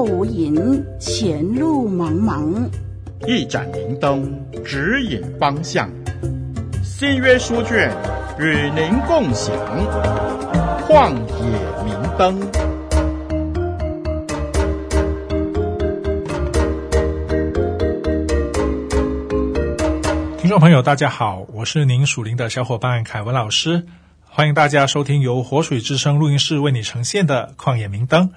后无影，前路茫茫。一盏明灯指引方向，新约书卷与您共享。旷野明灯。听众朋友，大家好，我是您属灵的小伙伴凯文老师，欢迎大家收听由活水之声录音室为你呈现的旷野明灯。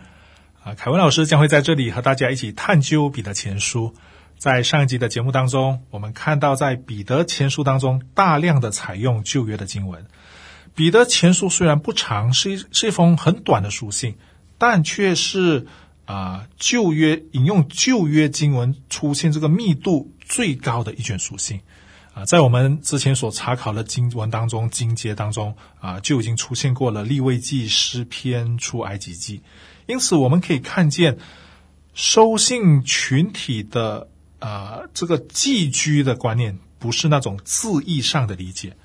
啊，凯文老师将会在这里和大家一起探究彼得前书。在上一集的节目当中，我们看到在彼得前书当中大量的采用旧约的经文。彼得前书虽然不长，是一是一封很短的书信，但却是啊旧约引用旧约经文出现这个密度最高的一卷书信。啊，在我们之前所查考的经文当中，经节当中啊就已经出现过了立位记、诗篇、出埃及记。因此，我们可以看见收信群体的啊、这个寄居的观念，不是那种字义上的理解。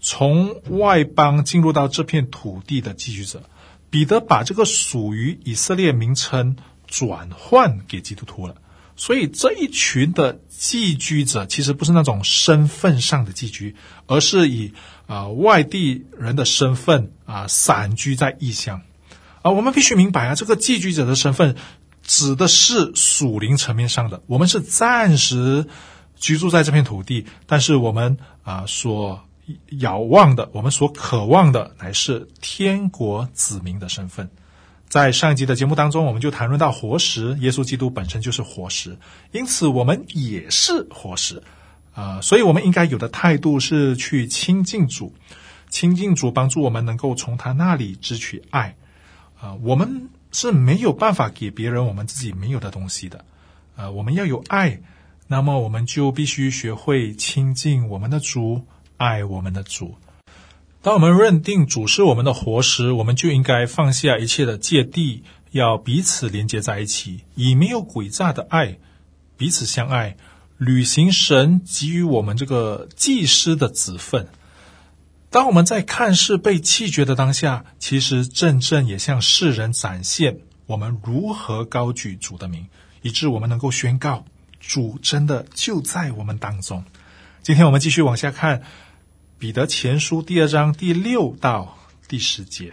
从外邦进入到这片土地的寄居者，彼得把这个属于以色列名称转换给基督徒了。所以这一群的寄居者，其实不是那种身份上的寄居，而是以啊、外地人的身份啊、散居在异乡。啊，我们必须明白啊，这个寄居者的身份指的是属灵层面上的。我们是暂时居住在这片土地，但是我们啊所遥望的，我们所渴望的，乃是天国子民的身份。在上一集的节目当中，我们就谈论到活石，耶稣基督本身就是活石，因此我们也是活石啊。所以，我们应该有的态度是去亲近主，亲近主，帮助我们能够从他那里支取爱。啊，我们是没有办法给别人我们自己没有的东西的。啊，我们要有爱，那么我们就必须学会亲近我们的主，爱我们的主。当我们认定主是我们的活石，我们就应该放下一切的芥蒂，要彼此连接在一起，以没有诡诈的爱彼此相爱，履行神给予我们这个祭司的职分。当我们在看似被弃绝的当下，其实真正也向世人展现我们如何高举主的名，以致我们能够宣告主真的就在我们当中。今天我们继续往下看彼得前书第二章第六到第十节，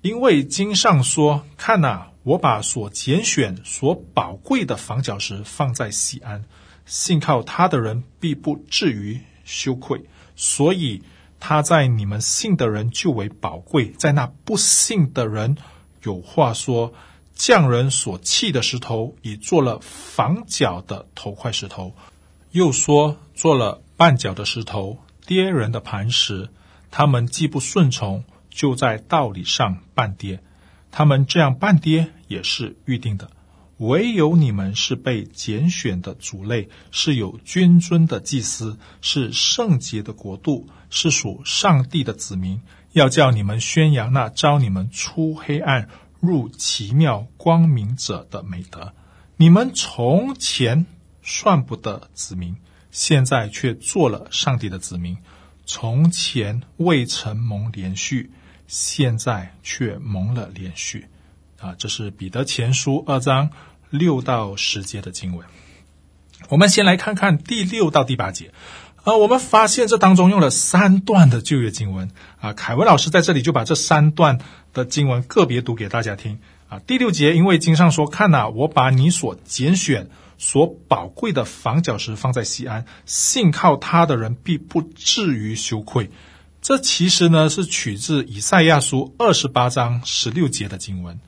因为经上说：“看哪，我把所拣选、所宝贵的房角石放在西安，信靠他的人必不至于羞愧。”所以。他在你们信的人就为宝贵，在那不信的人，有话说：匠人所弃的石头，已做了房角的头块石头；又说做了绊脚的石头，跌人的磐石。他们既不顺从，就在道理上绊跌。他们这样绊跌，也是预定的。唯有你们是被拣选的族类，是有君尊的祭司，是圣洁的国度，是属上帝的子民。要叫你们宣扬那招你们出黑暗入奇妙光明者的美德。你们从前算不得子民，现在却做了上帝的子民；从前未曾蒙连续，现在却蒙了连续。啊，这是彼得前书二章六到十节的经文。我们先来看看第六到第八节。啊，我们发现这当中用了三段的旧约经文。啊，凯文老师在这里就把这三段的经文个别读给大家听。啊，第六节，因为经上说：“看哪，我把你所拣选、所宝贵的房角石放在西安，信靠他的人必不至于羞愧。”这其实呢是取自以赛亚书二十八章十六节的经文。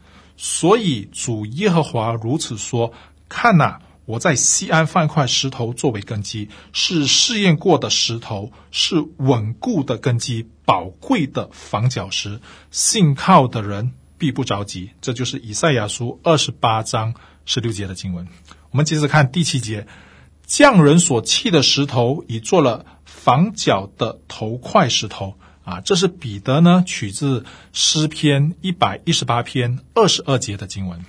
所以主耶和华如此说：“看哪，我在西安放一块石头作为根基，是试验过的石头，是稳固的根基，宝贵的房角石。信靠的人必不着急。”这就是以赛亚书二十八章十六节的经文。我们接着看第七节：“匠人所弃的石头，已做了房角的头块石头。”啊，这是彼得呢取自诗篇一百一十八篇二十二节的经文。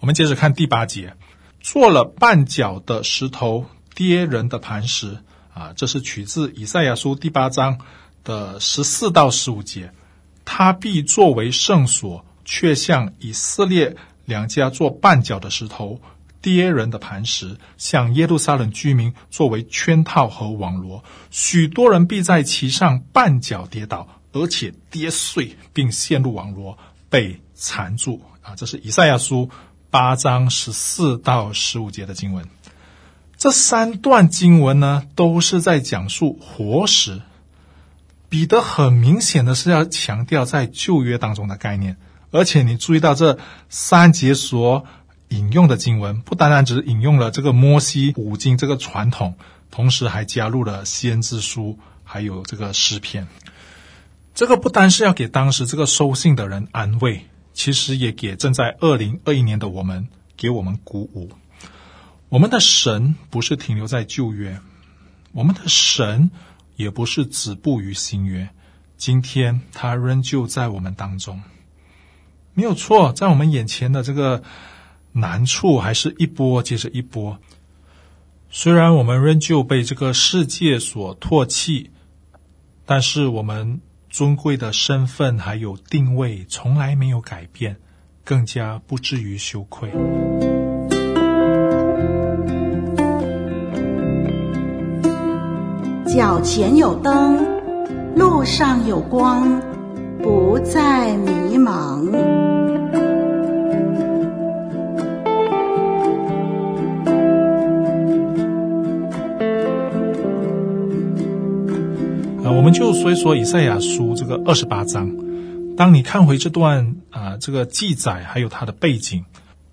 我们接着看第八节，做了绊脚的石头，跌人的磐石。啊，这是取自以赛亚书第八章的十四到十五节。他必作为圣所，却向以色列两家做绊脚的石头，跌人的磐石，向耶路撒冷居民作为圈套和网罗，许多人必在其上绊脚跌倒，而且跌碎，并陷入网罗，被缠住。啊，这是以赛亚书八章十四到十五节的经文。这三段经文呢，都是在讲述活石。彼得很明显的是要强调在旧约当中的概念，而且你注意到这三节所引用的经文，不单单只是引用了这个摩西五经这个传统，同时还加入了先知书，还有这个诗篇。这个不单是要给当时这个收信的人安慰，其实也给正在二零二一年的我们，给我们鼓舞。我们的神不是停留在旧约，我们的神也不是止步于新约，今天他仍旧在我们当中，没有错，在我们眼前的这个。难处还是一波接着一波。虽然我们仍旧被这个世界所唾弃，但是我们尊贵的身份还有定位从来没有改变，更加不至于羞愧。脚前有灯，路上有光，不再迷茫。我们就说一说以赛亚书这个二十八章。当你看回这段啊、这个记载还有它的背景，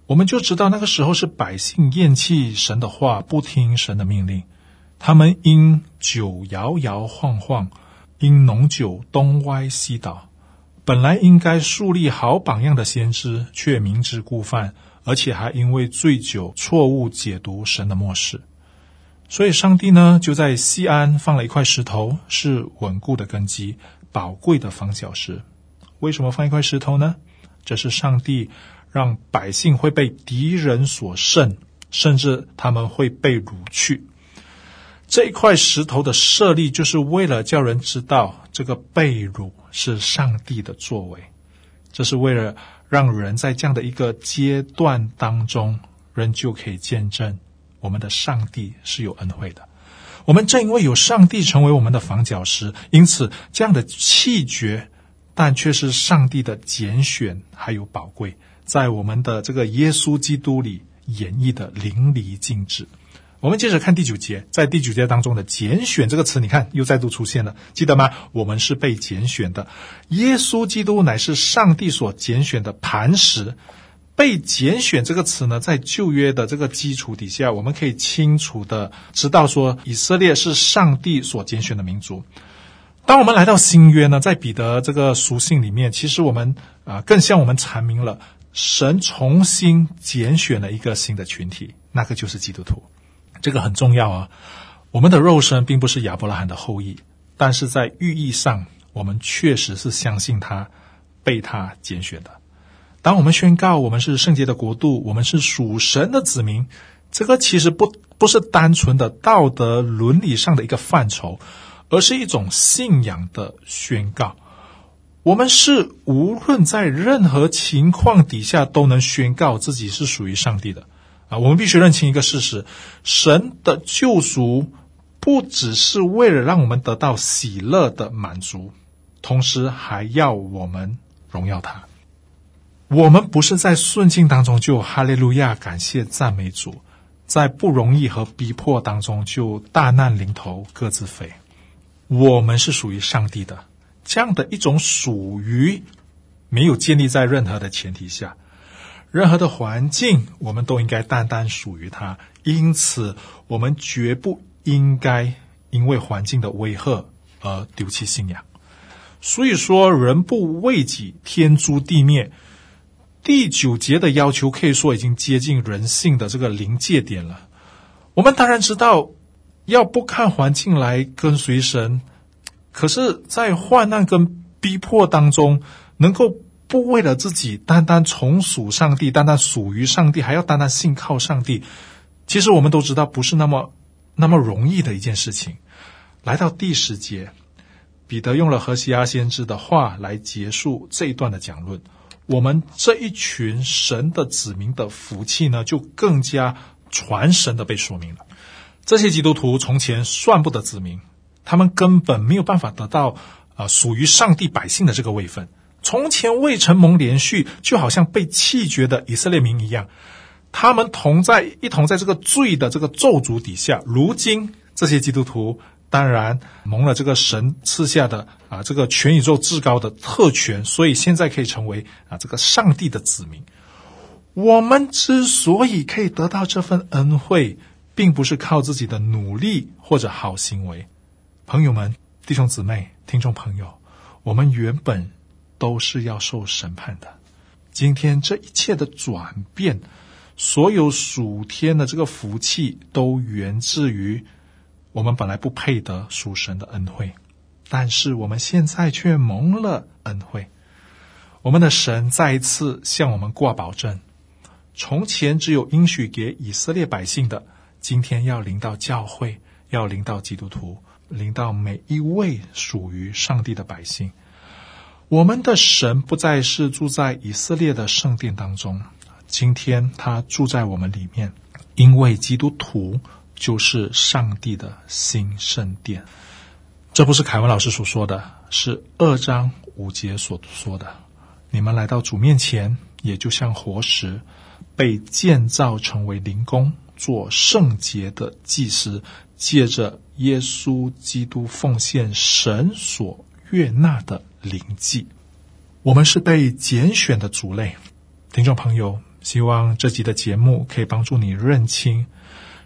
我们就知道那个时候是百姓厌弃神的话，不听神的命令。他们因酒摇摇晃晃，因浓酒东歪西倒。本来应该树立好榜样的先知，却明知故犯，而且还因为醉酒错误解读神的默示。所以，上帝呢就在西安放了一块石头，是稳固的根基，宝贵的方角石。为什么放一块石头呢？这是上帝让百姓会被敌人所胜，甚至他们会被掳去。这一块石头的设立，就是为了叫人知道，这个被掳是上帝的作为。这是为了让人在这样的一个阶段当中，人就可以见证。我们的上帝是有恩惠的，我们正因为有上帝成为我们的房角石，因此这样的弃绝，但却是上帝的拣选还有宝贵，在我们的这个耶稣基督里演绎的淋漓尽致。我们接着看第九节，在第九节当中的“拣选”这个词，你看又再度出现了，记得吗？我们是被拣选的，耶稣基督乃是上帝所拣选的磐石。被拣选这个词呢，在旧约的这个基础底下，我们可以清楚的知道说，以色列是上帝所拣选的民族。当我们来到新约呢，在彼得这个书信里面，其实我们啊、更向我们阐明了神重新拣选了一个新的群体，那个就是基督徒。这个很重要啊。我们的肉身并不是亚伯拉罕的后裔，但是在寓意上，我们确实是相信他，被他拣选的。当我们宣告我们是圣洁的国度，我们是属神的子民，这个其实不不是单纯的道德伦理上的一个范畴，而是一种信仰的宣告。我们是无论在任何情况底下都能宣告自己是属于上帝的啊！我们必须认清一个事实：神的救赎不只是为了让我们得到喜乐的满足，同时还要我们荣耀他。我们不是在顺境当中就哈利路亚，感谢赞美主，在不容易和逼迫当中就大难临头各自飞。我们是属于上帝的，这样的一种属于，没有建立在任何的前提下，任何的环境，我们都应该单单属于他。因此，我们绝不应该因为环境的威吓而丢弃信仰。所以说，人不为己，天诛地灭。第九节的要求可以说已经接近人性的这个临界点了。我们当然知道要不看环境来跟随神，可是，在患难跟逼迫当中，能够不为了自己单单从属上帝，单单属于上帝，还要单单信靠上帝，其实我们都知道不是那么那么容易的一件事情。来到第十节，彼得用了何西阿先知的话来结束这一段的讲论。我们这一群神的子民的福气呢，就更加传神的被说明了。这些基督徒从前算不得子民，他们根本没有办法得到啊、属于上帝百姓的这个位分。从前未曾蒙连续，就好像被弃绝的以色列民一样，他们同在一同在这个罪的这个咒诅底下。如今这些基督徒当然蒙了这个神赐下的啊这个全宇宙至高的特权，所以现在可以成为啊这个上帝的子民。我们之所以可以得到这份恩惠，并不是靠自己的努力或者好行为。朋友们、弟兄姊妹、听众朋友，我们原本。都是要受审判的。今天这一切的转变，所有属天的这个福气，都源自于我们本来不配得属神的恩惠，但是我们现在却蒙了恩惠。我们的神再一次向我们挂保证：从前只有应许给以色列百姓的，今天要临到教会，要临到基督徒，临到每一位属于上帝的百姓。我们的神不再是住在以色列的圣殿当中，今天他住在我们里面，因为基督徒就是上帝的新圣殿。这不是凯文老师所说的，是二章五节所说的。你们来到主面前，也就像活石，被建造成为灵宫，做圣洁的祭司，借着耶稣基督奉献神所悦纳的灵祭，我们是被拣选的族类。听众朋友，希望这集的节目可以帮助你认清，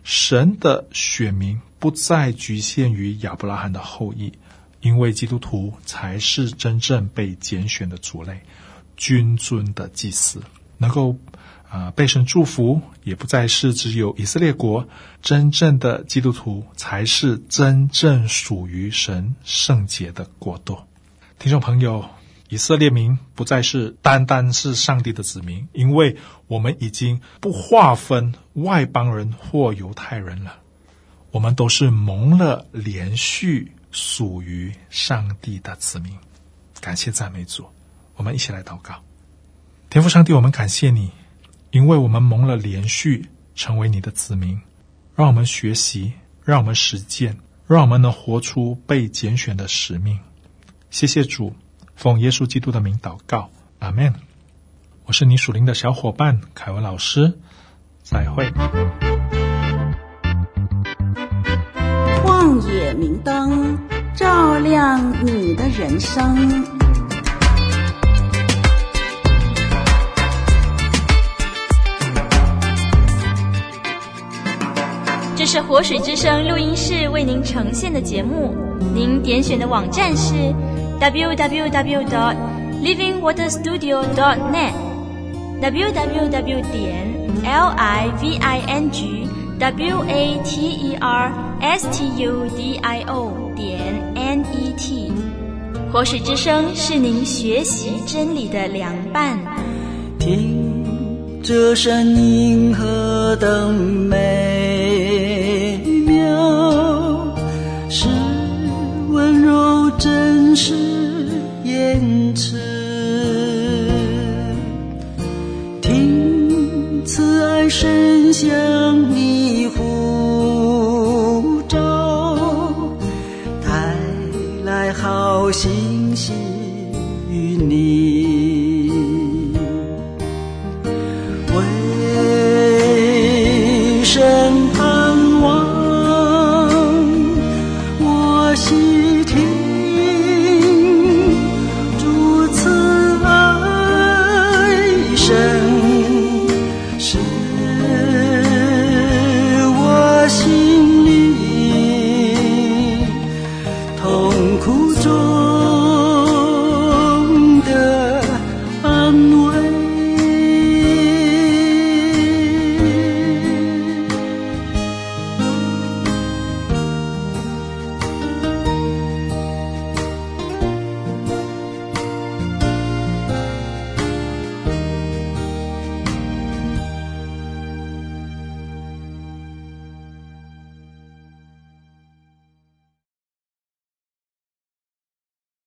神的选民不再局限于亚伯拉罕的后裔，因为基督徒才是真正被拣选的族类，君尊的祭司，能够啊、被神祝福，也不再是只有以色列国。真正的基督徒才是真正属于神圣洁的国度。听众朋友，以色列民不再是单单是上帝的子民，因为我们已经不划分外邦人或犹太人了，我们都是蒙了连续属于上帝的子民。感谢赞美主，我们一起来祷告。天父上帝，我们感谢你，因为我们蒙了连续成为你的子民，让我们学习，让我们实践，让我们能活出被拣选的使命。谢谢主，奉耶稣基督的名祷告，阿门。我是你属灵的小伙伴凯文老师，再会。旷野明灯，照亮你的人生。这是活水之声录音室为您呈现的节目，您点选的网站是。www.livingwaterstudio.net www 点 l i v i n g w a t e r s t u d i o 点 n e t 活水之声是您学习真理的良伴。听这声音何等美是。